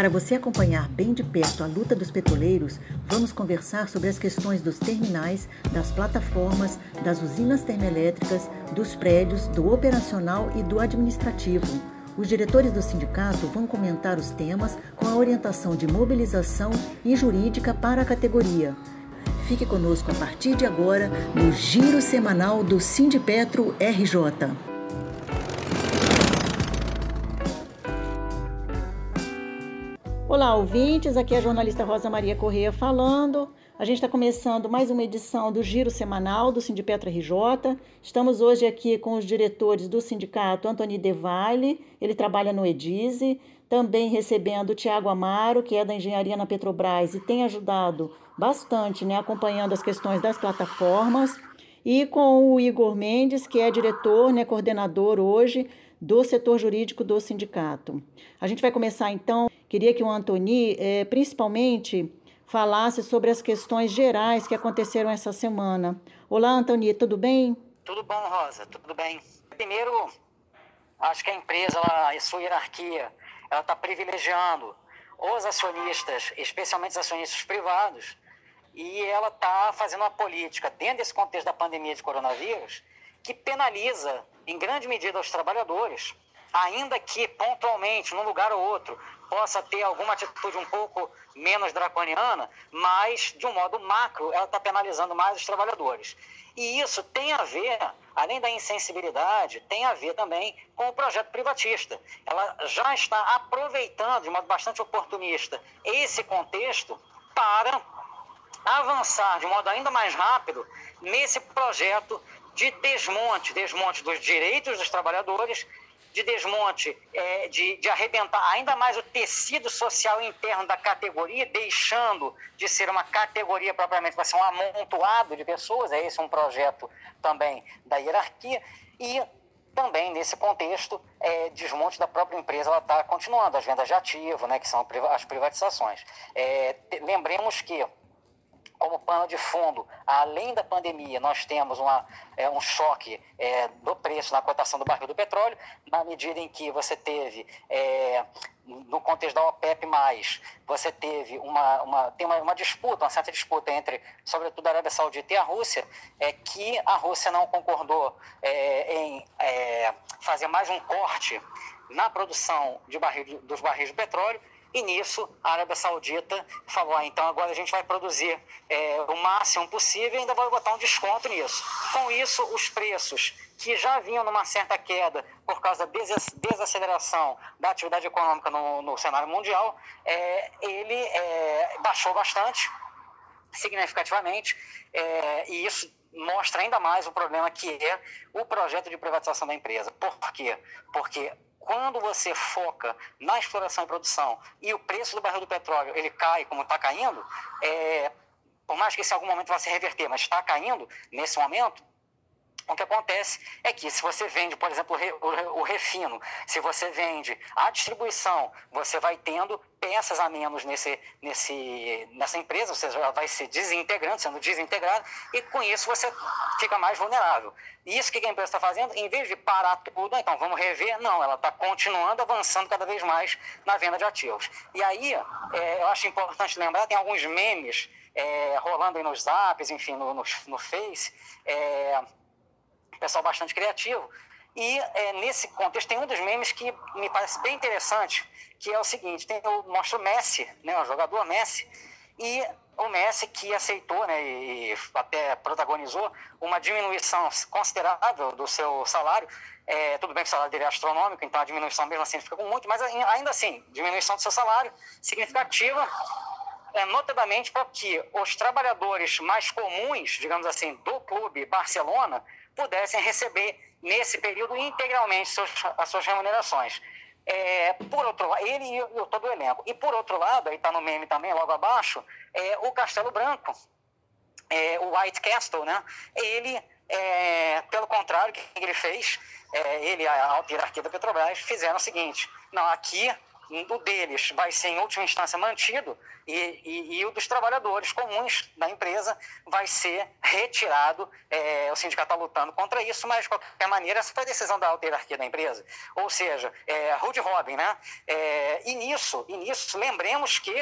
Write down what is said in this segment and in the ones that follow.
Para você acompanhar bem de perto a luta dos petroleiros, vamos conversar sobre as questões dos terminais, das plataformas, das usinas termoelétricas, dos prédios, do operacional e do administrativo. Os diretores do sindicato vão comentar os temas com a orientação de mobilização e jurídica para a categoria. Fique conosco a partir de agora no Giro Semanal do Sindipetro RJ. Olá, ouvintes. Aqui é a jornalista Rosa Maria Correia falando. A gente está começando mais uma edição do Giro Semanal do Sindipetra RJ. Estamos hoje aqui com os diretores do sindicato Antoni Devalle, ele trabalha no Edise, também recebendo o Tiago Amaro, que é da Engenharia na Petrobras e tem ajudado bastante, né, acompanhando as questões das plataformas, e com o Igor Mendes, que é diretor, né, coordenador hoje do setor jurídico do sindicato. A gente vai começar então Queria que o Antoni, é, principalmente, falasse sobre as questões gerais que aconteceram essa semana. Olá, Antoni, tudo bem? Tudo bom, Rosa, tudo bem. Primeiro, acho que a empresa, ela, a sua hierarquia, ela está privilegiando os acionistas, especialmente os acionistas privados, e ela está fazendo uma política, dentro desse contexto da pandemia de coronavírus, que penaliza, em grande medida, os trabalhadores, ainda que pontualmente, num lugar ou outro, possa ter alguma atitude um pouco menos draconiana, mas, de um modo macro, ela está penalizando mais os trabalhadores. E isso tem a ver, além da insensibilidade, tem a ver também com o projeto privatista. Ela já está aproveitando, de modo bastante oportunista, esse contexto para avançar de modo ainda mais rápido nesse projeto de desmonte, desmonte dos direitos dos trabalhadores de desmonte, é, de, de arrebentar ainda mais o tecido social interno da categoria, deixando de ser uma categoria propriamente, vai ser um amontoado de pessoas, é esse um projeto também da hierarquia, e também nesse contexto, é, desmonte da própria empresa, ela está continuando, as vendas de ativo, né, que são as privatizações. É, lembremos que como pano de fundo, além da pandemia, nós temos uma, é, um choque é, do preço na cotação do barril do petróleo, na medida em que você teve, é, no contexto da OPEP+, você teve uma, uma, tem uma, uma, disputa, uma certa disputa entre, sobretudo, a Arábia Saudita e a Rússia, é, que a Rússia não concordou é, em é, fazer mais um corte na produção de barril, dos barris de petróleo, e nisso, a Arábia Saudita falou: ah, então agora a gente vai produzir é, o máximo possível e ainda vai botar um desconto nisso. Com isso, os preços que já vinham numa certa queda por causa da desaceleração da atividade econômica no, no cenário mundial, é, ele é, baixou bastante, significativamente, é, e isso mostra ainda mais o problema que é o projeto de privatização da empresa. Por quê? Porque quando você foca na exploração e produção e o preço do barril do petróleo ele cai como está caindo, é, por mais que em algum momento vá se reverter, mas está caindo nesse momento, o que acontece é que se você vende, por exemplo, o refino, se você vende a distribuição, você vai tendo peças a menos nesse, nesse, nessa empresa, seja, ela vai se desintegrando, sendo desintegrada, e com isso você fica mais vulnerável. E isso que a empresa está fazendo, em vez de parar tudo, então vamos rever, não, ela está continuando avançando cada vez mais na venda de ativos. E aí, é, eu acho importante lembrar, tem alguns memes é, rolando aí nos zaps, enfim, no, no, no Face, é, pessoal bastante criativo. E é, nesse contexto tem um dos memes que me parece bem interessante, que é o seguinte, tem, eu mostro o Messi, né, o jogador Messi, e o Messi que aceitou né, e até protagonizou uma diminuição considerável do seu salário. É, tudo bem que o salário dele é astronômico, então a diminuição mesmo assim fica com muito, mas ainda assim, diminuição do seu salário significativa, é, notadamente porque os trabalhadores mais comuns, digamos assim, do clube Barcelona, pudessem receber nesse período integralmente seus, as suas remunerações. É, por outro lado, ele e, todo o elenco. E por outro lado, aí está no meme também, logo abaixo, é, o Castelo Branco, é, o White Castle, né? Ele, é, pelo contrário, o que ele fez? É, ele e a alta hierarquia da Petrobras fizeram o seguinte: não, aqui o deles vai ser, em última instância, mantido e, e, e o dos trabalhadores comuns da empresa vai ser retirado. É, o sindicato está lutando contra isso, mas, de qualquer maneira, essa foi a decisão da alta hierarquia da empresa. Ou seja, é, Rude Robin, né? É, e nisso, e nisso, lembremos que,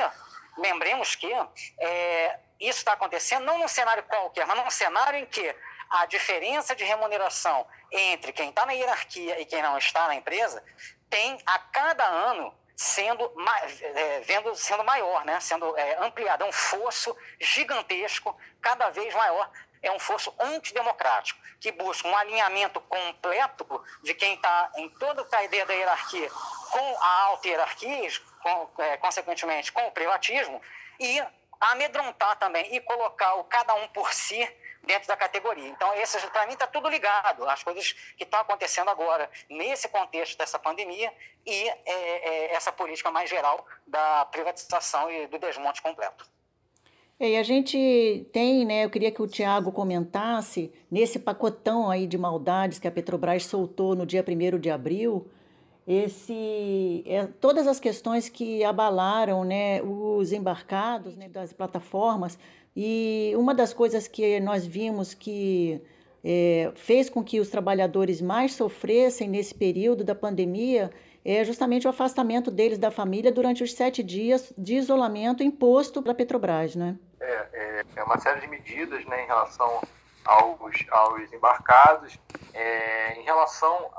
lembremos que é, isso está acontecendo não num cenário qualquer, mas num cenário em que a diferença de remuneração entre quem está na hierarquia e quem não está na empresa tem a cada ano sendo, é, vendo, sendo maior, né? sendo é, ampliado. É um fosso gigantesco, cada vez maior. É um fosso antidemocrático, que busca um alinhamento completo de quem está em toda a cadeia da hierarquia com a alta hierarquia, com, é, consequentemente com o privatismo, e amedrontar também e colocar o cada um por si dentro da categoria. Então, para mim, está tudo ligado às coisas que estão acontecendo agora, nesse contexto dessa pandemia e é, é, essa política mais geral da privatização e do desmonte completo. E a gente tem, né? Eu queria que o Tiago comentasse nesse pacotão aí de maldades que a Petrobras soltou no dia 1 de abril, esse, é, todas as questões que abalaram né, os embarcados né, das plataformas, e uma das coisas que nós vimos que é, fez com que os trabalhadores mais sofressem nesse período da pandemia é justamente o afastamento deles da família durante os sete dias de isolamento imposto pela Petrobras, né? É, é, é uma série de medidas né, em relação aos, aos embarcados. É, em relação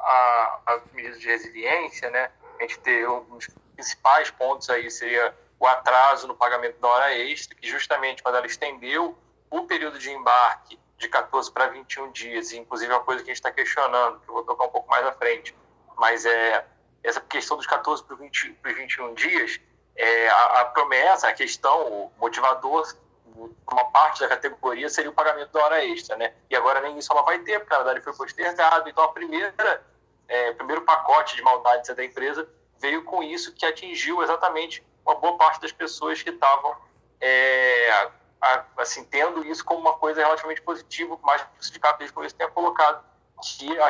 às medidas de resiliência, né, a gente tem um dos principais pontos aí seria o atraso no pagamento da hora extra, que justamente quando ela estendeu o período de embarque de 14 para 21 dias, e inclusive é uma coisa que a gente está questionando, que eu vou tocar um pouco mais à frente, mas é essa questão dos 14 para 20, 21 dias, é, a, a, promessa, a questão, o motivador, uma parte da categoria seria o pagamento da hora extra, né? E agora nem isso ela vai ter, porque na verdade foi postergado. Então a primeira, é, primeiro pacote de maldades da empresa veio com isso que atingiu exatamente uma boa parte das pessoas que estavam é, assim, tendo isso como uma coisa relativamente positiva, que o sindicato desde o tenha colocado,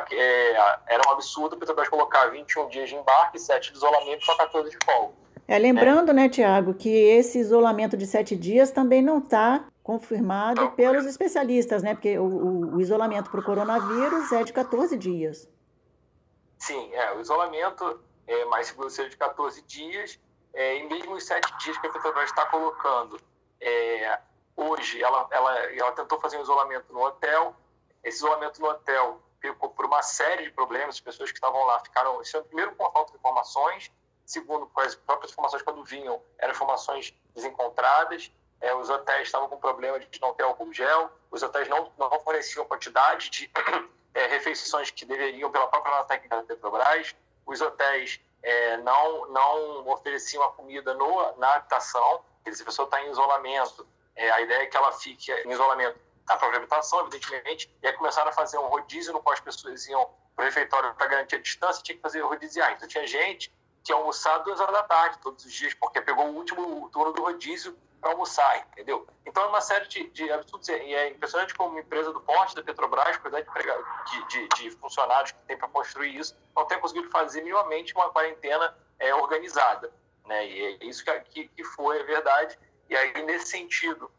que é, era um absurdo a Petrobras colocar 21 dias de embarque, 7 de isolamento para 14 de folga. É, lembrando, é. né, Tiago, que esse isolamento de sete dias também não está confirmado não, pelos especialistas, né? Porque o, o, o isolamento para o coronavírus é de 14 dias. Sim, é, o isolamento é mais seguro ser de 14 dias, é, e mesmo os sete dias que a Petrobras está colocando, é, hoje ela, ela, ela tentou fazer um isolamento no hotel, esse isolamento no hotel ficou por uma série de problemas, as pessoas que estavam lá ficaram, primeiro com a falta de informações, segundo, com as próprias informações quando vinham, eram informações desencontradas, é, os hotéis estavam com problema de não ter álcool gel, os hotéis não, não forneciam quantidade de é, refeições que deveriam pela própria técnica da Petrobras, os hotéis é, não, não ofereciam a comida no, na habitação, se a pessoa está em isolamento, é, a ideia é que ela fique em isolamento na própria habitação, evidentemente, e aí começaram a fazer um rodízio no qual as pessoas iam para o refeitório para garantir a distância, tinha que fazer rodízio. Então tinha gente que almoçar duas horas da tarde todos os dias, porque pegou o último turno do rodízio para almoçar, entendeu? Então é uma série de, de absurdos. E é impressionante como uma empresa do porte da Petrobras, quantidade de, de, de, funcionários que tem para construir isso, não tem conseguido fazer minimamente uma quarentena é, organizada. Né? E é isso que, que foi a verdade. E aí, nesse sentido,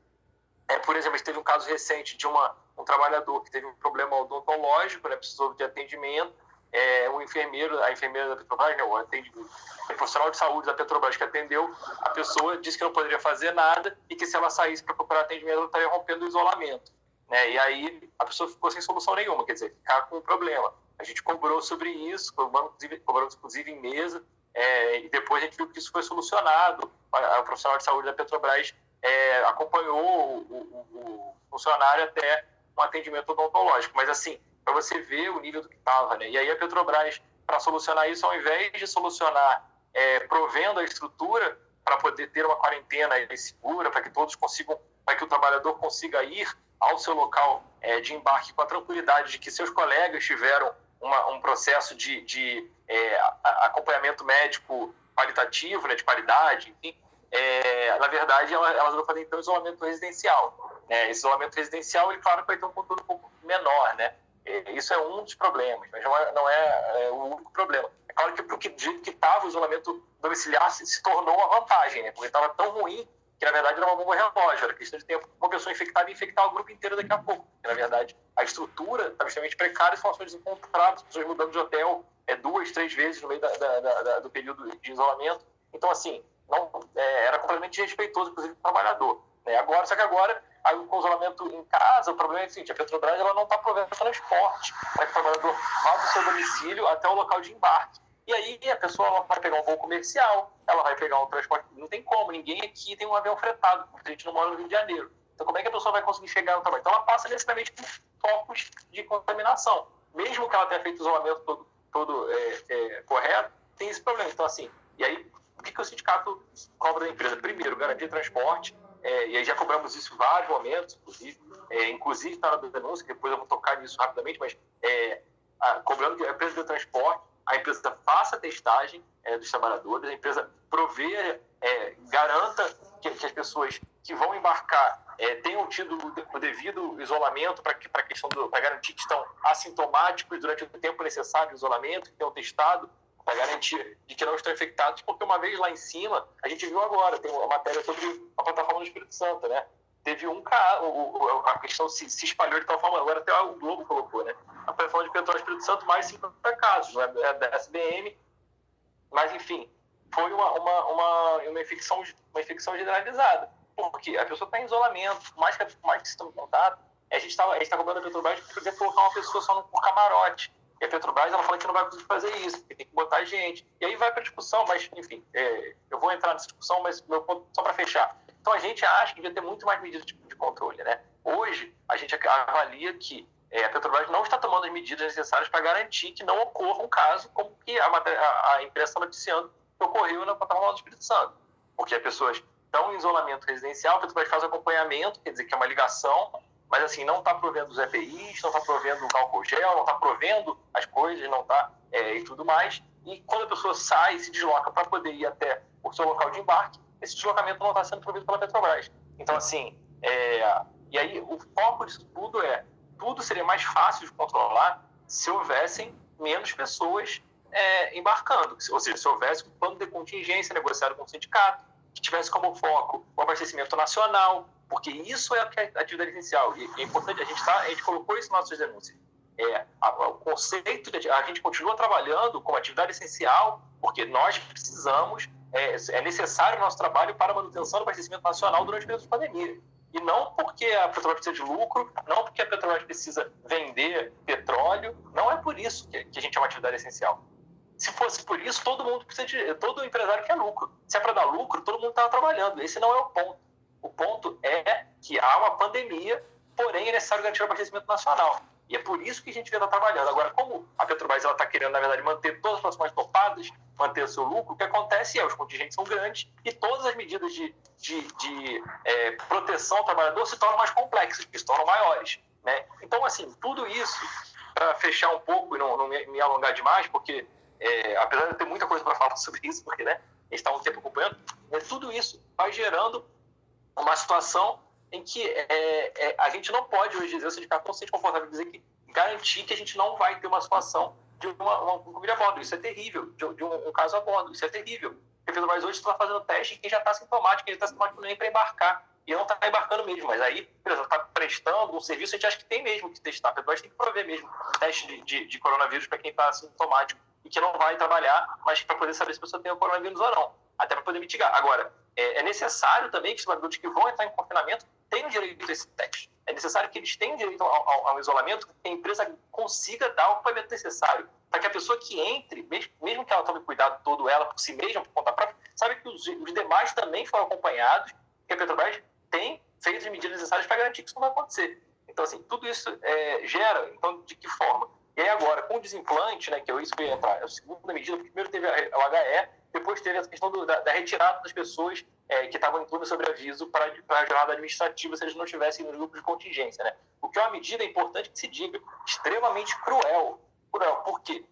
é, por exemplo, teve um caso recente de uma, um trabalhador que teve um problema odontológico, né, precisou de atendimento, é, o enfermeiro, a enfermeira da Petrobras, né, o, o profissional de saúde da Petrobras que atendeu, a pessoa disse que não poderia fazer nada e que se ela saísse para procurar atendimento, ela estaria rompendo o isolamento. Né? E aí a pessoa ficou sem solução nenhuma, quer dizer, ficar com um problema. A gente cobrou sobre isso, cobramos inclusive, cobramos, inclusive em mesa, é, e depois a gente viu que isso foi solucionado. O profissional de saúde da Petrobras é, acompanhou o, o, o, funcionário até um atendimento odontológico. Mas, assim, para você ver o nível do que estava, né? E aí a Petrobras, para solucionar isso, ao invés de solucionar é, provendo a estrutura para poder ter uma quarentena segura, para que todos consigam, para que o trabalhador consiga ir ao seu local é, de embarque com a tranquilidade de que seus colegas tiveram uma, um processo de, de é, acompanhamento médico qualitativo, né, de qualidade, enfim, é, na verdade, elas, vão fazer então isolamento residencial. Né? Esse isolamento residencial, ele claro vai ter um conteúdo um pouco menor, né? É, isso é um dos problemas, mas não é, não é, é o único problema. É claro que, porque do jeito que estava, o isolamento domiciliar se, se tornou uma vantagem, né? porque estava tão ruim que, na verdade, era uma bomba relógio. Era questão de tempo uma pessoa infectada e infectar o grupo inteiro daqui a pouco. Porque, na verdade, a estrutura estava extremamente precária, informações desencontradas, pessoas mudando de hotel é, duas, três vezes no meio da, da, da, do período de isolamento. Então, assim, não, é, era completamente respeitoso, inclusive, o trabalhador. Né? Agora, só que agora Aí o isolamento em casa, o problema é o seguinte, a Petrobras ela não está provendo transporte para que o trabalhador vá do seu domicílio até o local de embarque. E aí a pessoa ela vai pegar um voo comercial, ela vai pegar um transporte, não tem como, ninguém aqui tem um avião fretado, porque a gente não mora no Rio de Janeiro. Então como é que a pessoa vai conseguir chegar no trabalho? Então ela passa necessariamente por focos de contaminação. Mesmo que ela tenha feito o isolamento todo, todo é, é, correto, tem esse problema. Então assim, e aí o que, que o sindicato cobra da empresa? Primeiro, garantir transporte, é, e aí já cobramos isso em vários momentos, inclusive, é, inclusive está na denúncia, que depois eu vou tocar nisso rapidamente, mas é, a, cobrando que a empresa de transporte, a empresa faça a testagem é, dos trabalhadores, a empresa provê, é, garanta que, que, as pessoas que vão embarcar é, tenham tido o devido isolamento para questão para garantir que estão assintomáticos durante o tempo necessário de isolamento, que tenham testado para garantir de que não estão infectados, porque uma vez lá em cima, a gente viu agora, tem uma matéria sobre a plataforma do Espírito Santo, né? Teve um caso, a questão se, se espalhou de tal forma, agora até o Globo colocou, né? A plataforma de petróleo Espírito Santo, mais 50 casos, né? É da SBM, mas enfim, foi uma, uma, uma, uma, infecção, uma infecção generalizada. Porque a pessoa está em isolamento, mais que, mais que estão em contato, a gente está tá cobrando a Petrobras, por colocar uma pessoa só no camarote e a Petrobras ela fala que não vai conseguir fazer isso, que tem que botar gente. E aí vai para discussão, mas enfim, é, eu vou entrar nessa discussão, mas meu ponto só para fechar. Então a gente acha que devia ter muito mais medidas de, de controle, né? Hoje a gente avalia que é, a Petrobras não está tomando as medidas necessárias para garantir que não ocorra um caso como que a, a, a imprensa está noticiando que ocorreu na plataforma do Espírito Santo. Porque as pessoas estão em isolamento residencial, a Petrobras faz acompanhamento, quer dizer que é uma ligação mas assim, não está provendo os EPIs, não está provendo o álcool gel, não está provendo as coisas, não está é, e tudo mais. E quando a pessoa sai e se desloca para poder ir até o seu local de embarque, esse deslocamento não está sendo provido pela Petrobras. Então, assim, é, e aí o foco disso tudo é, tudo seria mais fácil de controlar se houvessem menos pessoas é, embarcando. Ou seja, se houvesse um plano de contingência negociado com o sindicato, que tivesse como foco o abastecimento nacional, porque isso é a atividade essencial. E é importante, a gente, tá, a gente colocou isso nas nossas denúncias. É, a, o conceito de a gente continua trabalhando como atividade essencial, porque nós precisamos, é, é necessário o nosso trabalho para a manutenção do abastecimento nacional durante o período de pandemia. E não porque a Petrobras precisa de lucro, não porque a Petrobras precisa vender petróleo, não é por isso que, que a gente é uma atividade essencial. Se fosse por isso, todo mundo precisa de, todo empresário quer lucro. Se é para dar lucro, todo mundo estava trabalhando. Esse não é o ponto. O ponto é que há uma pandemia, porém é necessário garantir o abastecimento nacional. E é por isso que a gente vem estar trabalhando. Agora, como a Petrobras está querendo, na verdade, manter todas as plataformas topadas, manter o seu lucro, o que acontece é os contingentes são grandes e todas as medidas de, de, de é, proteção ao trabalhador se tornam mais complexas, se tornam maiores. Né? Então, assim, tudo isso, para fechar um pouco e não, não me, me, alongar demais, porque é, apesar de ter muita coisa para falar sobre isso, porque né, a gente está um tempo acompanhando, né, tudo isso vai gerando uma situação em que é, é, a gente não pode hoje dizer, o sindicato não se sente confortável dizer que garantir que a gente não vai ter uma situação de uma, uma, uma a bordo. Isso é terrível, de, de um, um, caso a bordo. Isso é terrível. Porque a Petrobras hoje está fazendo teste em quem já está sintomático, quem está sintomático nem para embarcar. E não está embarcando mesmo, mas aí, beleza, está prestando um serviço, a gente acha que tem mesmo que testar. A Petrobras tem que prover mesmo teste de, de, de coronavírus para quem está sintomático e que não vai trabalhar, mas para poder saber se a pessoa tem o coronavírus ou não até para poder mitigar. Agora, é, é, necessário também que os trabalhadores que vão entrar em confinamento tenham direito a esse teste. É necessário que eles tenham direito ao, ao, ao isolamento, que a empresa consiga dar o equipamento necessário para que a pessoa que entre, mesmo, mesmo que ela tome cuidado todo ela por si mesma, por conta própria, sabe que os, os demais também foram acompanhados, que a Petrobras tem feito as medidas necessárias para garantir que isso não vai acontecer. Então, assim, tudo isso é, gera, então, de que forma? E aí agora, com o desimplante, né, que é isso eu ia entrar, é a segunda medida, porque primeiro teve o HE, depois teve a questão do, da, da, retirada das pessoas é, que estavam em clube sobre aviso para, a jornada administrativa se eles não estivessem nos grupos de contingência. Né? O que é uma medida importante que se diga, extremamente cruel. Cruel, por quê?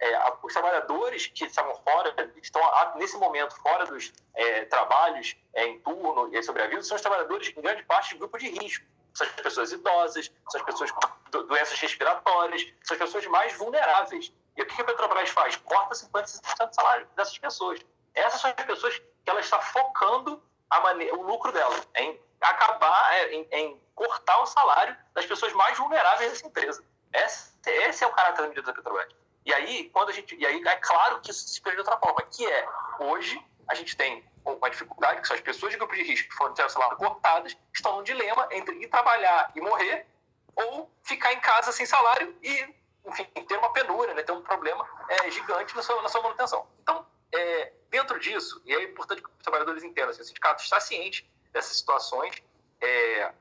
É, os trabalhadores que estavam fora, estão nesse momento fora dos é, trabalhos é, em turno e sobre aviso, são os trabalhadores, em grande parte, de grupo de risco. são as pessoas idosas, são as pessoas com doenças respiratórias, são as pessoas mais vulneráveis. E o que a Petrobras faz? Corta 50% do salário dessas pessoas. Essas são as pessoas que ela está focando maneira, o lucro dela, em acabar, é, em, em, cortar o salário das pessoas mais vulneráveis dessa empresa. Esse, esse é o caráter da medida da Petrobras. E aí, quando a gente, e aí é claro que isso se perde de outra forma, que é hoje a gente tem uma dificuldade, que são as pessoas de grupo de risco que foram o salário cortadas, estão num dilema entre ir trabalhar e morrer ou ficar em casa sem salário e, enfim, ter uma penúria, né, ter um problema é, gigante na sua, na sua manutenção. Então, é, dentro disso, e é importante que os trabalhadores entendam, assim, o sindicato está ciente dessas situações, é,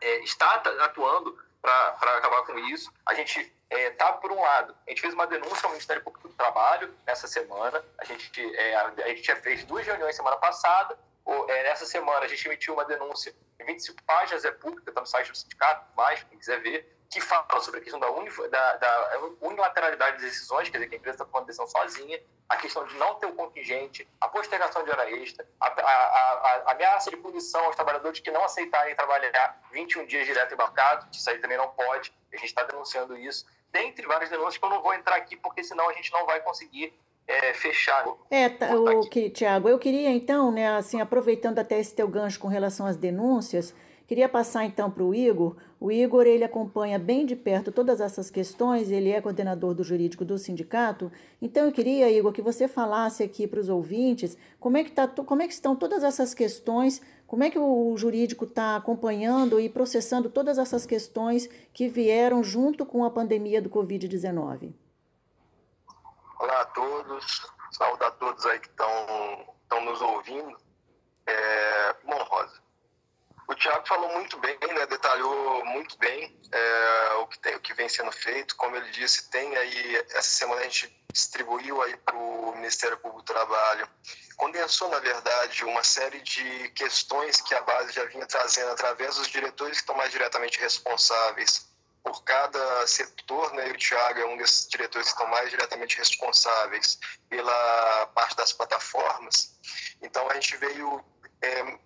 é, está atuando para acabar com isso. A gente é, por um lado, a gente fez uma denúncia ao Ministério Público do Trabalho nessa semana, a gente, é, a, gente já fez duas reuniões semana passada, o, é, nessa semana a gente emitiu uma denúncia em 25 páginas, é pública, está no site do sindicato, mais, quem quiser ver, que fala sobre a questão da, da, da unilateralidade das decisões, quer dizer, que a empresa está tomando decisão sozinha, a questão de não ter o contingente, a postergação de hora extra, a, a, a, a ameaça de punição aos trabalhadores que não aceitarem trabalhar 21 dias direto embarcado, isso aí também não pode, a gente está denunciando isso, dentre várias denúncias que eu não vou entrar aqui, porque senão a gente não vai conseguir é, fechar. É, tá, o que, Tiago, eu queria então, né, assim, aproveitando até esse teu gancho com relação às denúncias, Queria passar então para o Igor. O Igor ele acompanha bem de perto todas essas questões, ele é coordenador do jurídico do sindicato. Então eu queria, Igor, que você falasse aqui para os ouvintes como é que tá, como é que estão todas essas questões, como é que o jurídico está acompanhando e processando todas essas questões que vieram junto com a pandemia do Covid-19. Olá a todos, saudar a todos aí que estão nos ouvindo. É, bom, Rosa, o Tiago falou muito bem, né, detalhou muito bem é, o, que tem, o que vem sendo feito. Como ele disse, tem aí, essa semana a gente distribuiu aí para o Ministério Público do Trabalho, condensou, na verdade, uma série de questões que a base já vinha trazendo através dos diretores que estão mais diretamente responsáveis por cada setor, né? E o Tiago é um desses diretores que estão mais diretamente responsáveis pela parte das plataformas. Então a gente veio é,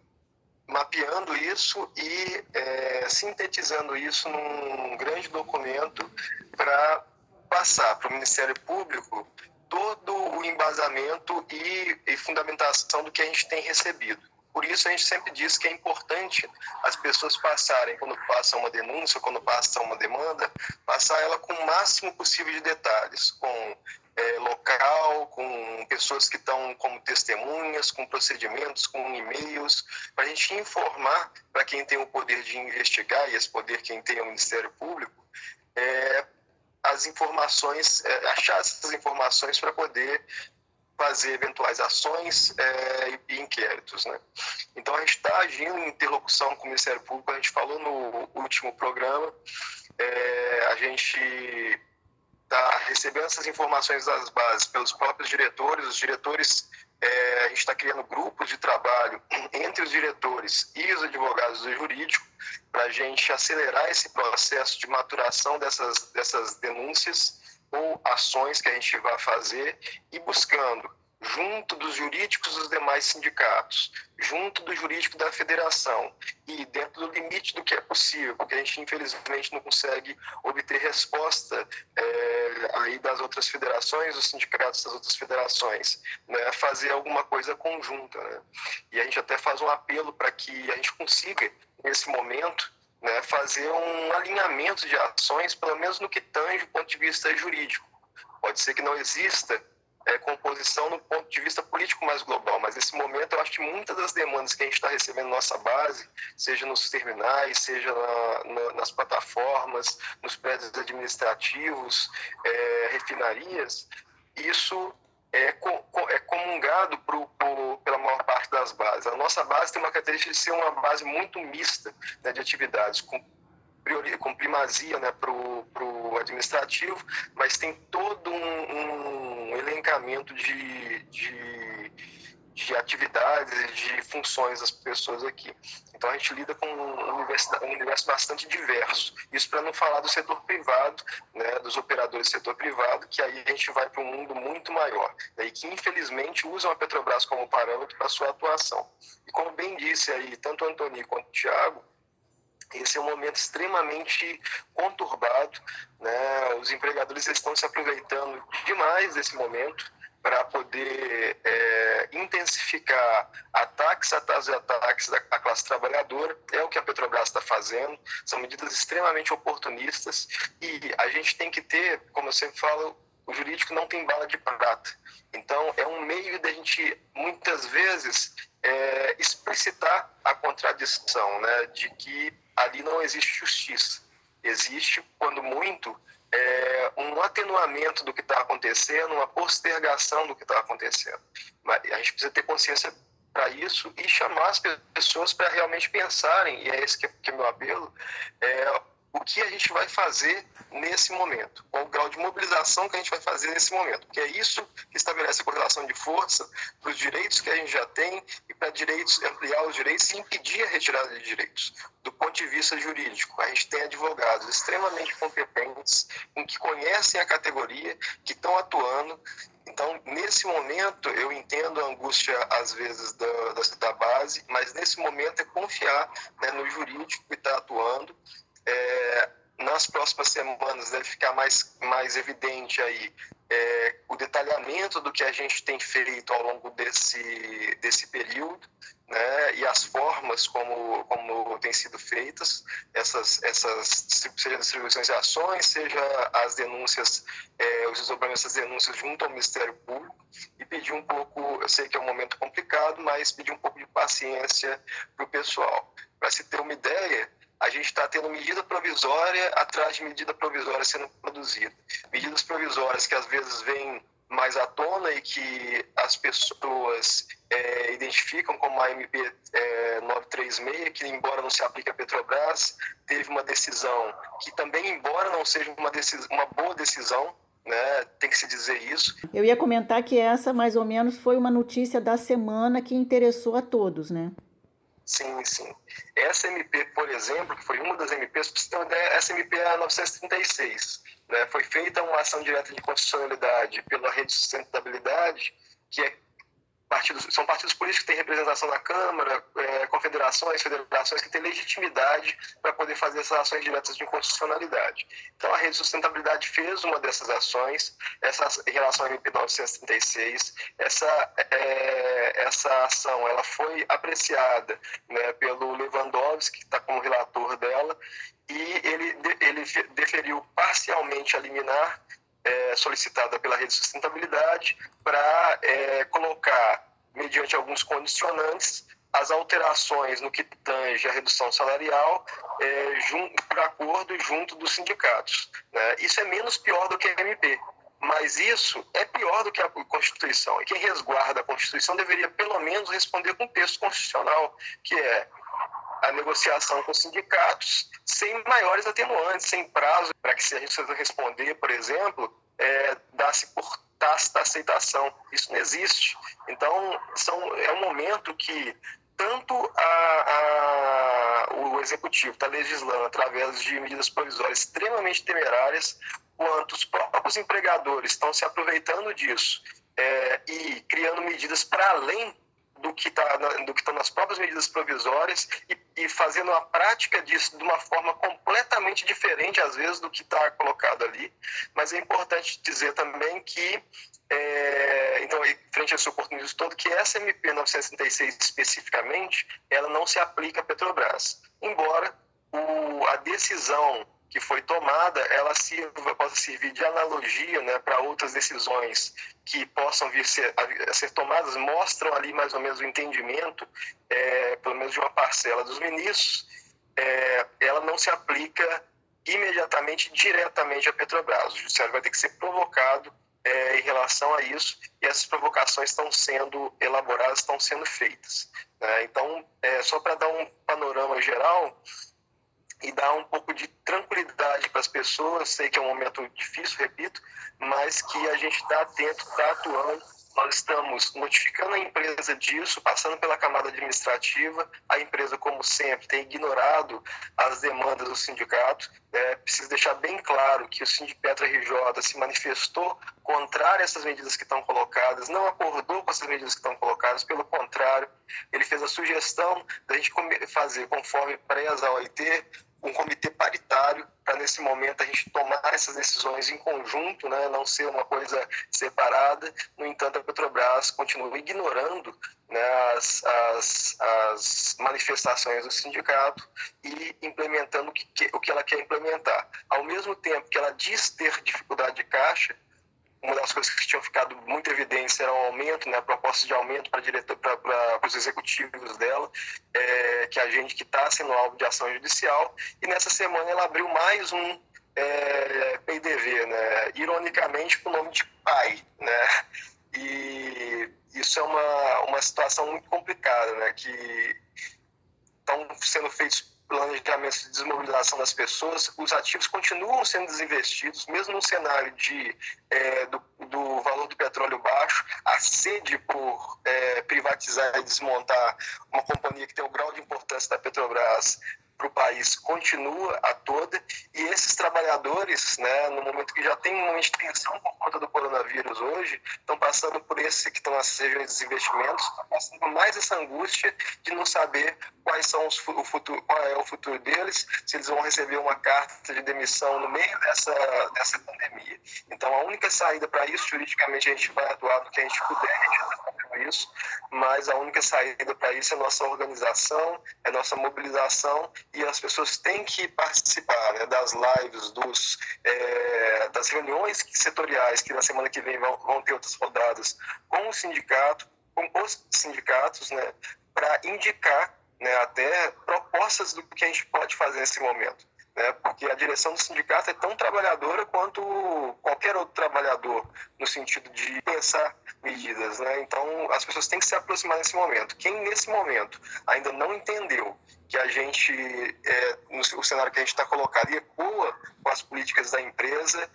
mapeando isso e é, sintetizando isso num grande documento para passar para o Ministério Público todo o embasamento e, e, fundamentação do que a gente tem recebido. Por isso a gente sempre diz que é importante as pessoas passarem, quando passam uma denúncia, quando passam uma demanda, passar ela com o máximo possível de detalhes, com é, local, com pessoas que estão como testemunhas, com procedimentos, com e-mails, para a gente informar para quem tem o poder de investigar, e esse poder quem tem é o Ministério Público, é, as informações, é, achar essas informações para poder fazer eventuais ações é, e inquéritos. Né? Então, a gente está agindo em interlocução com o Ministério Público, a gente falou no último programa, é, a gente está recebendo essas informações das bases pelos próprios diretores, os diretores, é, a gente está criando grupos de trabalho entre os diretores e os advogados do jurídico para a gente acelerar esse processo de maturação dessas, dessas denúncias ou ações que a gente vai fazer e buscando junto dos jurídicos dos demais sindicatos, junto do jurídico da federação e dentro do limite do que é possível, porque a gente infelizmente não consegue obter resposta é, aí das outras federações, dos sindicatos das outras federações, né, fazer alguma coisa conjunta. Né? E a gente até faz um apelo para que a gente consiga, nesse momento, né, fazer um alinhamento de ações, pelo menos no que tange o ponto de vista jurídico. Pode ser que não exista é, composição no ponto de vista político mais global, mas nesse momento eu acho que muitas das demandas que a gente está recebendo na nossa base, seja nos terminais, seja na, na, nas plataformas, nos prédios administrativos, é, refinarias, isso é, é comungado pro, pro, pela maior parte das bases. A nossa base tem uma característica de ser uma base muito mista né, de atividades, com com primazia né, para o administrativo, mas tem todo um, um elencamento de, de, de, atividades, de funções das pessoas aqui. Então a gente lida com um universo, um universo bastante diverso. Isso para não falar do setor privado, né, dos operadores do setor privado, que aí a gente vai para um mundo muito maior, né, e que infelizmente usam a Petrobras como parâmetro para sua atuação. E como bem disse aí tanto o Antônio quanto o Tiago, Esse é um momento extremamente conturbado, né? Os empregadores estão se aproveitando demais desse momento para poder é, intensificar ataques atrás de ataques da classe trabalhadora. É o que a Petrobras está fazendo. São medidas extremamente oportunistas e a gente tem que ter, como eu sempre falo, o jurídico não tem bala de prata. Então, é um meio da gente, muitas vezes, é, explicitar a contradição, né, de que ali não existe justiça. Existe, quando muito, é, um atenuamento do que está acontecendo, uma postergação do que está acontecendo. Mas a gente precisa ter consciência para isso e chamar as pessoas para realmente pensarem, e é esse que é, que é meu apelo, é, o que a gente vai fazer nesse momento, qual o grau de mobilização que a gente vai fazer nesse momento, porque é isso que estabelece a correlação de força para os direitos que a gente já tem e para direitos ampliar os direitos e impedir a retirada de direitos. Do ponto de vista jurídico, a gente tem advogados extremamente competentes, com que conhecem a categoria, que estão atuando. Então, nesse momento, eu entendo a angústia, às vezes, da, da base, mas nesse momento é confiar né, no jurídico que está atuando é, nas próximas semanas deve ficar mais, mais evidente aí é, o detalhamento do que a gente tem feito ao longo desse, desse período né, e as formas como, como têm sido feitas essas, essas seja distribuições de ações, seja as denúncias, é, os desdobramentos das denúncias junto ao Ministério Público e pedir um pouco, eu sei que é um momento complicado, mas pedir um pouco de paciência para o pessoal. Para se ter uma ideia, a gente está tendo medida provisória atrás de medida provisória sendo produzida. Medidas provisórias que às vezes vêm mais à tona e que as pessoas é, identificam como a MP é, 936, que embora não se aplique à Petrobras, teve uma decisão que também, embora não seja uma, decisão, uma boa decisão, né, tem que se dizer isso. Eu ia comentar que essa, mais ou menos, foi uma notícia da semana que interessou a todos, né? Sim, sim. Essa MP, por exemplo, que foi uma das MPs, essa MP é a 936. Né? Foi feita uma ação direta de constitucionalidade pela Rede de Sustentabilidade, que é partidos, são partidos políticos que têm representação na Câmara, é, confederações, federações que têm legitimidade para poder fazer essas ações diretas de inconstitucionalidade. Então, a Rede de Sustentabilidade fez uma dessas ações, essa em relação ao MP 936, essa, é, essa ação ela foi apreciada né, pelo Lewandowski, que está como relator dela, e ele, ele deferiu parcialmente a liminar é, solicitada pela Rede de Sustentabilidade para é, colocar, mediante alguns condicionantes, as alterações no que tange a redução salarial é, por acordo junto dos sindicatos. Né? Isso é menos pior do que a MP, mas isso é pior do que a Constituição. E quem resguarda a Constituição deveria, pelo menos, responder com o texto constitucional, que é a negociação com os sindicatos sem maiores atenuantes, sem prazo, para que se a gente responder, por exemplo, é, dá-se por tácita aceitação. Isso não existe. Então, são, é um momento que tanto a, a, o executivo está legislando através de medidas provisórias extremamente temerárias, quanto os próprios empregadores estão se aproveitando disso é, e criando medidas para além do que está do que tá nas próprias medidas provisórias e, e, fazendo a prática disso de uma forma completamente diferente às vezes do que está colocado ali. Mas é importante dizer também que é, então frente a esse oportunismo todo que essa MP 936 especificamente ela não se aplica à Petrobras. Embora o, a decisão que foi tomada, ela sirva, possa servir de analogia né, para outras decisões que possam vir ser, a ser tomadas, mostram ali mais ou menos o entendimento, é, pelo menos de uma parcela dos ministros, é, ela não se aplica imediatamente, diretamente à Petrobras. O judiciário vai ter que ser provocado é, em relação a isso, e essas provocações estão sendo elaboradas, estão sendo feitas. Né? Então, é, só para dar um panorama geral, e dar um pouco de tranquilidade para as pessoas. Sei que é um momento difícil, repito, mas que a gente está atento, está atuando nós estamos notificando a empresa disso, passando pela camada administrativa. A empresa, como sempre, tem ignorado as demandas do sindicato. É, preciso deixar bem claro que o Sindipetra RJ se manifestou contrário a essas medidas que estão colocadas, não acordou com essas medidas que estão colocadas, pelo contrário, ele fez a sugestão da gente fazer, conforme preza a OIT, um comitê paritário para nesse momento a gente tomar essas decisões em conjunto, né, não ser uma coisa separada. No entanto, a Petrobras continua ignorando né, as, as, as, manifestações do sindicato e implementando o que, o que ela quer implementar. Ao mesmo tempo que ela diz ter dificuldade de caixa, uma das coisas que tinham ficado muito evidentes era o aumento, né, propostas de aumento para diretor, para os executivos dela, é, que a gente que está sendo alvo de ação judicial. E nessa semana ela abriu mais um é, PDV, né, ironicamente com o nome de pai, né. E isso é uma uma situação muito complicada, né, que estão sendo feitos planejamento de desmobilização das pessoas, os ativos continuam sendo desinvestidos, mesmo no cenário de, é, do, do, valor do petróleo baixo, a sede por é, privatizar e desmontar uma companhia que tem o grau de importância da Petrobras para o país continua a toda e esses trabalhadores, né, no momento que já tem uma momento de tensão por conta do coronavírus hoje, estão passando por esse que estão nas regiões dos investimentos, estão passando mais essa angústia de não saber quais são os, o futuro, qual é o futuro deles, se eles vão receber uma carta de demissão no meio dessa, dessa pandemia. Então, a única saída para isso, juridicamente, a gente vai atuar no que a gente puder, a gente está isso, mas a única saída para isso é nossa organização, é nossa mobilização e as pessoas têm que participar né, das lives, dos, é, das reuniões setoriais que na semana que vem vão, vão ter outras rodadas com o sindicato, com os sindicatos, né, para indicar né, até propostas do que a gente pode fazer nesse momento. Né, porque a direção do sindicato é tão trabalhadora quanto qualquer outro trabalhador, no sentido de pensar medidas. Né? Então, as pessoas têm que se aproximar nesse momento. Quem, nesse momento, ainda não entendeu que a gente, é, no, o cenário que a gente está colocado, ecoa com as políticas da empresa,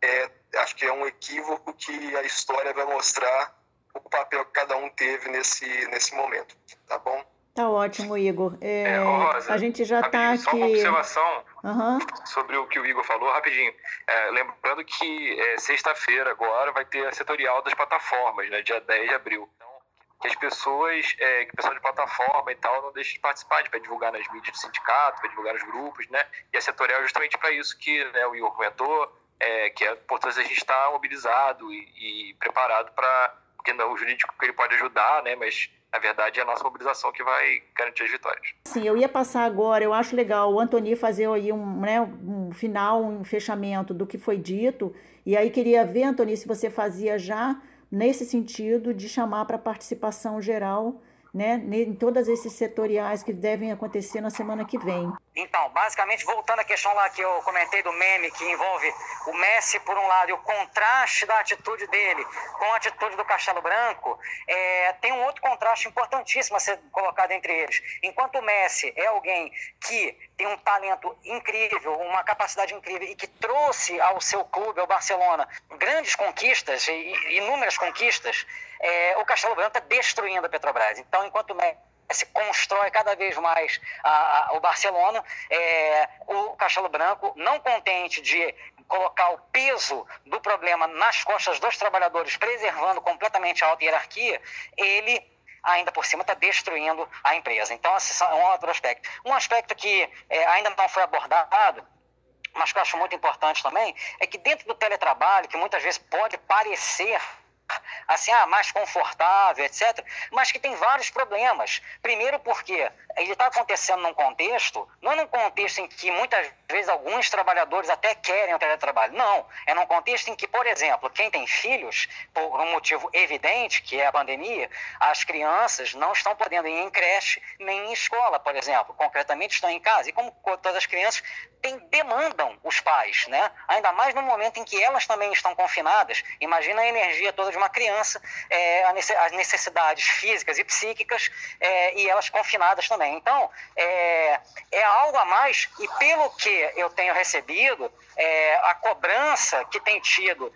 é, acho que é um equívoco que a história vai mostrar o papel que cada um teve nesse, nesse momento, tá bom? Tá ótimo, Igor. É, é, Rosa, a gente já está aqui. Só uma observação uhum. sobre o que o Igor falou, rapidinho. É, lembrando que é, sexta-feira agora vai ter a setorial das plataformas, né, dia 10 de abril que as pessoas, é, que o pessoal de plataforma e tal, não deixe de participar, para divulgar nas mídias do sindicato, para divulgar nos grupos, né? E a setorial é justamente para isso que né, o Igor comentou, é, que é importante a gente estar mobilizado e, e preparado para, porque não, o jurídico ele pode ajudar, né? Mas na verdade é a nossa mobilização que vai garantir as vitórias. Sim, eu ia passar agora, eu acho legal o Antoni fazer aí um, né, um final, um fechamento do que foi dito, e aí queria ver, Antoni, se você fazia já nesse sentido de chamar para participação geral né, em todas esses setoriais que devem acontecer na semana que vem. Então, basicamente, voltando à questão lá que eu comentei do meme, que envolve o Messi, por um lado, e o contraste da atitude dele com a atitude do Castelo Branco, é, tem um outro contraste importantíssimo a ser colocado entre eles. Enquanto o Messi é alguém que tem um talento incrível, uma capacidade incrível e que trouxe ao seu clube, ao Barcelona, grandes conquistas, inúmeras conquistas, é, o Castelo Branco está destruindo a Petrobras. Então, enquanto Messi constrói cada vez mais a, a, o Barcelona, é, o Castelo Branco, não contente de colocar o peso do problema nas costas dos trabalhadores, preservando completamente a alta hierarquia, ele ainda por cima está destruindo a empresa. Então, esse é um outro aspecto. Um aspecto que é, ainda não foi abordado, mas que eu acho muito importante também, é que dentro do teletrabalho, que muitas vezes pode parecer assim, ah, mais confortável, etc., mas que tem vários problemas. Primeiro porque ele está acontecendo num contexto, não é num contexto em que muitas vezes alguns trabalhadores até querem o teletrabalho, não. É num contexto em que, por exemplo, quem tem filhos, por um motivo evidente, que é a pandemia, as crianças não estão podendo ir em creche nem em escola, por exemplo. Concretamente estão em casa. E como todas as crianças tem, demandam os pais, né? Ainda mais no momento em que elas também estão confinadas. Imagina a energia toda de uma criança, é, as necessidades físicas e psíquicas, é, e elas confinadas também. Então, é, é algo a mais, e pelo que eu tenho recebido, é, a cobrança que tem tido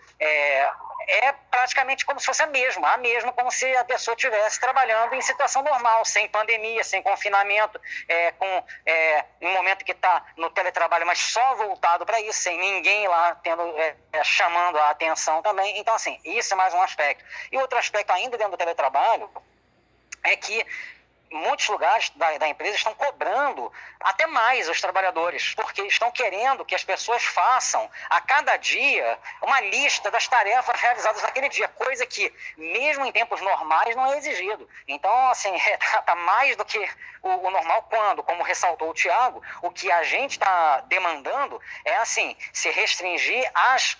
é, praticamente como se fosse a mesma, a mesma como se a pessoa estivesse trabalhando em situação normal, sem pandemia, sem confinamento, é, com é, um momento que está no teletrabalho, mas só voltado para isso, sem ninguém lá tendo é, é, chamando a atenção também. Então, assim, isso é mais um aspecto. E outro aspecto ainda dentro do teletrabalho é que muitos lugares da, da, empresa estão cobrando até mais os trabalhadores, porque estão querendo que as pessoas façam a cada dia uma lista das tarefas realizadas naquele dia, coisa que, mesmo em tempos normais, não é exigido. Então, assim, está tá mais do que o, o, normal quando, como ressaltou o Tiago, o que a gente está demandando é, assim, se restringir às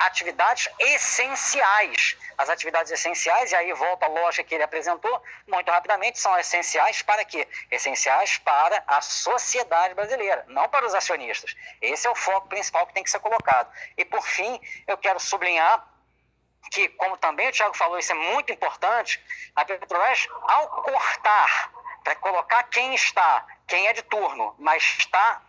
atividades essenciais. As atividades essenciais, e aí volta a lógica que ele apresentou muito rapidamente, são essenciais para quê? Essenciais para a sociedade brasileira, não para os acionistas. Esse é o foco principal que tem que ser colocado. E por fim, eu quero sublinhar que, como também o Tiago falou, isso é muito importante, a Petrobras, ao cortar, para colocar quem está, quem é de turno, mas está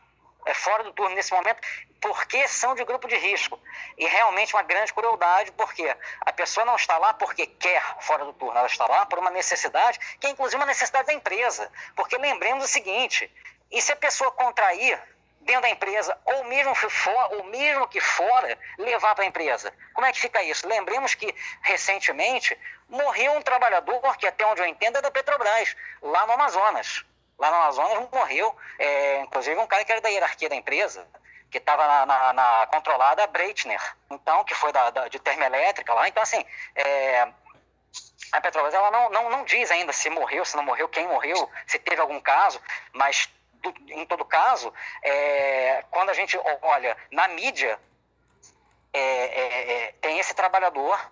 é, fora do turno nesse momento, porque são de grupo de risco. E realmente uma grande crueldade, porque a pessoa não está lá porque quer fora do turno, ela está lá por uma necessidade, que é inclusive uma necessidade da empresa. Porque lembremos o seguinte: e se a pessoa contrair dentro da empresa, ou mesmo, for, ou mesmo que fora, levar para a empresa? Como é que fica isso? Lembremos que, recentemente, morreu um trabalhador, que até onde eu entendo é da Petrobras, lá no Amazonas. Lá no Amazonas morreu, é, inclusive, um cara que era da hierarquia da empresa, que estava na, na, na, controlada Breitner, então, que foi da, da, de termoelétrica lá. Então, assim, é, a Petrobras ela não, não, não diz ainda se morreu, se não morreu, quem morreu, se teve algum caso, mas do, em todo caso, é, quando a gente olha na mídia, é, é, é tem esse trabalhador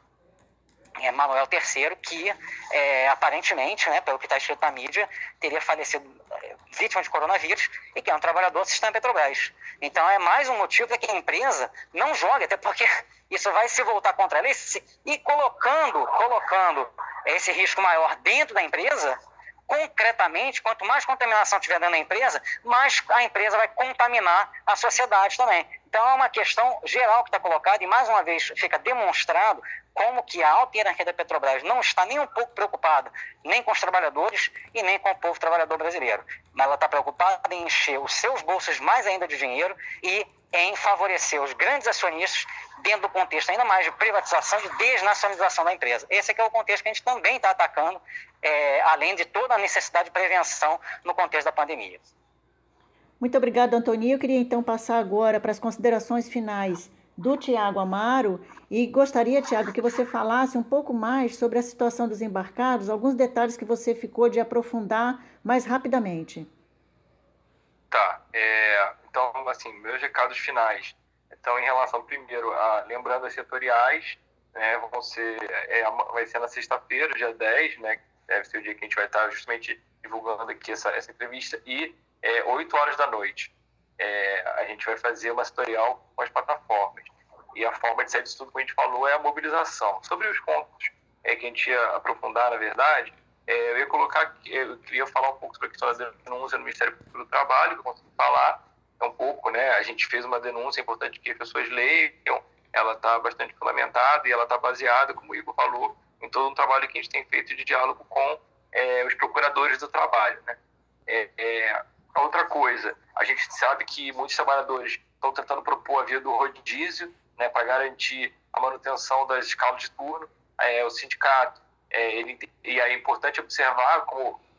é, Manuel III, que aparentemente, né, pelo que está escrito na mídia, teria falecido vítima de coronavírus e que é um trabalhador do sistema Petrobras. Então é mais um motivo para que a empresa não jogue, até porque isso vai se voltar contra ela e colocando, colocando esse risco maior dentro da empresa, concretamente, quanto mais contaminação tiver dentro da empresa, mais a empresa vai contaminar a sociedade também. Então é uma questão geral que está colocada e mais uma vez fica demonstrado como que a alta hierarquia da Petrobras não está nem um pouco preocupada nem com os trabalhadores e nem com o povo trabalhador brasileiro. Mas ela está preocupada em encher os seus bolsos mais ainda de dinheiro e em favorecer os grandes acionistas dentro do contexto ainda mais de privatização e desnacionalização da empresa. Esse é, é o contexto que a gente também está atacando, é, além de toda a necessidade de prevenção no contexto da pandemia. Muito obrigado, Antônio. Eu queria então passar agora para as considerações finais do Tiago Amaro e gostaria, Tiago, que você falasse um pouco mais sobre a situação dos embarcados, alguns detalhes que você ficou de aprofundar mais rapidamente. Tá, é, então, assim, meus recados finais. Então, em relação, primeiro, a, lembrando as setoriais, né, vão ser, é, vai ser na sexta-feira, dia 10, né, deve ser o dia que a gente vai estar justamente divulgando aqui essa, essa entrevista, e é, 8 horas da noite é, a gente vai fazer uma tutorial com as plataformas. E a forma de sair disso tudo que a gente falou é a mobilização. Sobre os pontos é, que a gente ia aprofundar, na verdade, é, eu ia colocar, eu queria falar um pouco sobre a questão da denúncia no Ministério do Trabalho, que eu consegui falar é um pouco, né? A gente fez uma denúncia, é importante que as pessoas leiam, ela está bastante fundamentada e ela está baseada, como o Igor falou, em todo um trabalho que a gente tem feito de diálogo com é, os procuradores do trabalho, né? É, é, outra coisa, a gente sabe que muitos trabalhadores estão tentando propor a via do rodízio, né, para garantir a manutenção das escalas de turno. É, o sindicato, é, ele, e é importante observar,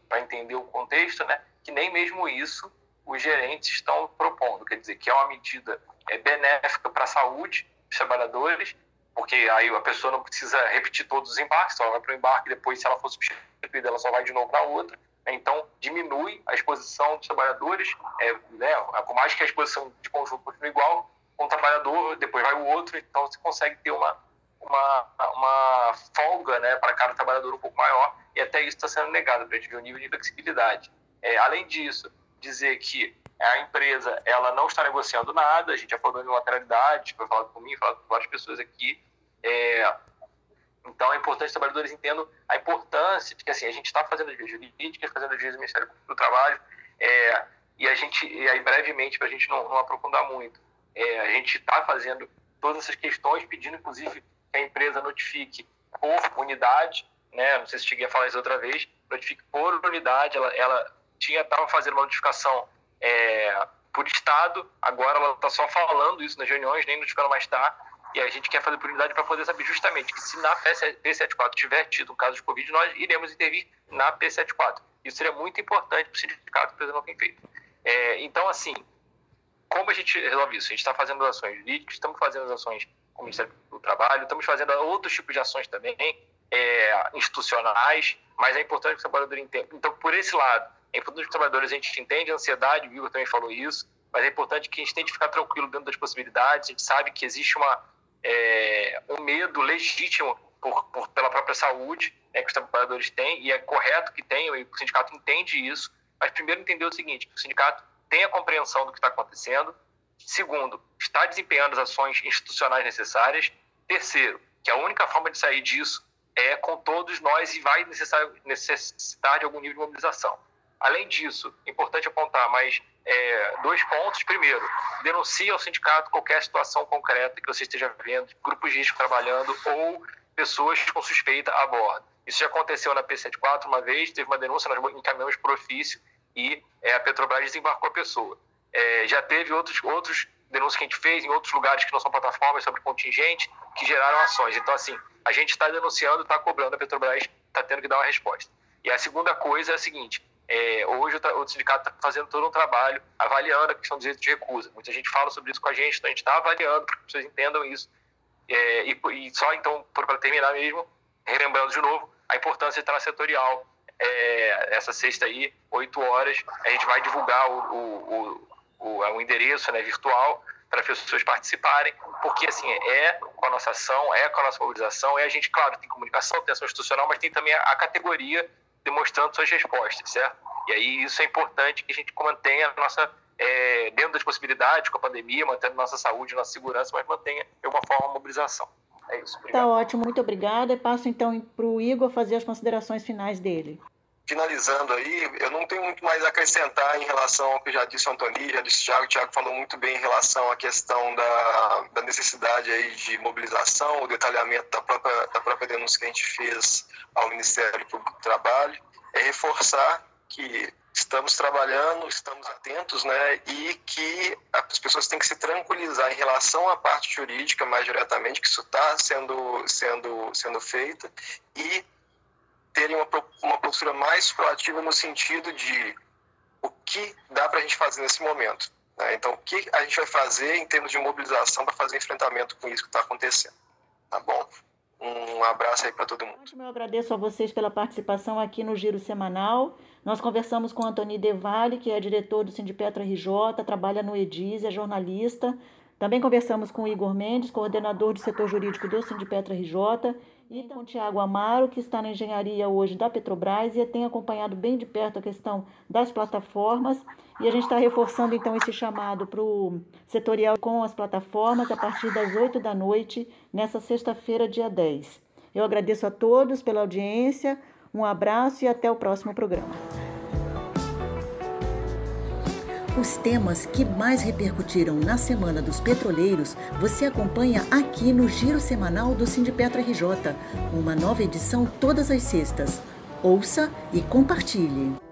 para entender o contexto, né, que nem mesmo isso os gerentes estão propondo, quer dizer, que é uma medida é, benéfica para a saúde dos trabalhadores, porque aí a pessoa não precisa repetir todos os embarques, ela vai para o embarque, depois, se ela for substituída, ela só vai de novo para outra. Então, diminui a exposição dos trabalhadores, é, né, por mais que a exposição de conjunto continue igual, um trabalhador, depois vai o outro, então você consegue ter uma, uma, uma folga né, para cada trabalhador um pouco maior, e até isso está sendo negado, para a gente ver o nível de flexibilidade. É, além disso, dizer que a empresa ela não está negociando nada, a gente já falou de lateralidade, foi falado comigo, falado com várias pessoas aqui, é, então é importante os trabalhadores entendam a importância de que assim, a gente está fazendo as vias jurídicas, fazendo as vias do Ministério do Trabalho, é, e a gente, e aí brevemente, para a gente não, não, aprofundar muito, é, a gente está fazendo todas essas questões, pedindo inclusive que a empresa notifique por unidade, né? Não sei se cheguei a falar isso outra vez, notifique por unidade. Ela, ela tinha estava fazendo uma notificação é, por estado, agora ela está só falando isso nas reuniões, nem notificando mais está. E a gente quer fazer por unidade para poder saber justamente que se na P74 tiver tido um caso de Covid, nós iremos intervir na P74. Isso seria muito importante para o sindicato que não tem feito. É, então, assim, como a gente resolve isso? A gente está fazendo ações jurídicas, estamos fazendo ações com o Ministério do Trabalho, estamos fazendo outros tipos de ações também, é, institucionais, mas é importante que o trabalhador entenda. Então, por esse lado, é importante que os trabalhadores a gente entende a ansiedade, o Igor também falou isso, mas é importante que a gente tente ficar tranquilo dentro das possibilidades. A gente sabe que existe uma, é, um medo legítimo por, por, pela própria saúde né, que os trabalhadores têm, e é correto que tenham, e o sindicato entende isso, mas primeiro entender o seguinte, o sindicato tem a compreensão do que está acontecendo, segundo, está desempenhando as ações institucionais necessárias, terceiro, que a única forma de sair disso é com todos nós e vai necessitar de algum nível de mobilização. Além disso, importante apontar mais é, dois pontos. Primeiro, denuncie ao sindicato qualquer situação concreta que você esteja vendo, grupos de risco trabalhando ou pessoas com suspeita a bordo. Isso já aconteceu na P74 uma vez, teve uma denúncia, nós encaminhamos para ofício e é, a Petrobras desembarcou a pessoa. É, já teve outros, outros denúncias que a gente fez em outros lugares que não são plataformas sobre contingente que geraram ações. Então, assim, a gente está denunciando, está cobrando, a Petrobras está tendo que dar uma resposta. E a segunda coisa é a seguinte: é, hoje o, o sindicato está fazendo todo um trabalho avaliando a questão do direito de recusa. Muita gente fala sobre isso com a gente, então a gente está avaliando para que pessoas entendam isso. É, e, e, só então, para terminar mesmo, relembrando de novo, a importância setorial. É, essa sexta aí, 8 horas, a gente vai divulgar o, o, o, o endereço né, virtual para as pessoas participarem, porque assim é com a nossa ação, é com a nossa mobilização, é a gente, claro, tem comunicação, tem ação institucional, mas tem também a, a categoria demonstrando suas respostas, certo? E aí isso é importante que a gente mantenha a nossa, é, dentro das possibilidades com a pandemia, mantendo nossa saúde, nossa segurança, mas mantenha de alguma forma a mobilização. É isso. Obrigado. Tá ótimo, muito obrigada. Passo então para o Igor fazer as considerações finais dele. Finalizando aí, eu não tenho muito mais a acrescentar em relação ao que já disse o Antoni, já disse o Thiago. O Thiago falou muito bem em relação à questão da, da necessidade aí de mobilização, o detalhamento da própria, da própria denúncia que a gente fez ao Ministério Público do Trabalho. É reforçar que estamos trabalhando, estamos atentos, né, e que as pessoas têm que se tranquilizar em relação à parte jurídica mais diretamente, que isso está sendo, sendo, sendo feito, e terem uma, uma postura mais proativa no sentido de o que dá para a gente fazer nesse momento. Né? Então, o que a gente vai fazer em termos de mobilização para fazer enfrentamento com isso que está acontecendo. Tá bom? Um abraço aí para todo mundo. Eu agradeço a vocês pela participação aqui no Giro Semanal. Nós conversamos com Antoni Devale, que é diretor do Sindipetra RJ, trabalha no EDIS, é jornalista. Também conversamos com Igor Mendes, coordenador do setor jurídico do Sindipetra RJ, e com o Tiago Amaro, que está na engenharia hoje da Petrobras e tem acompanhado bem de perto a questão das plataformas. E a gente está reforçando então esse chamado para o setorial com as plataformas a partir das 8 da noite, nessa sexta-feira, dia 10. Eu agradeço a todos pela audiência, um abraço e até o próximo programa. Os temas que mais repercutiram na Semana dos Petroleiros você acompanha aqui no Giro Semanal do Sindipetra RJ, uma nova edição todas as sextas. Ouça e compartilhe.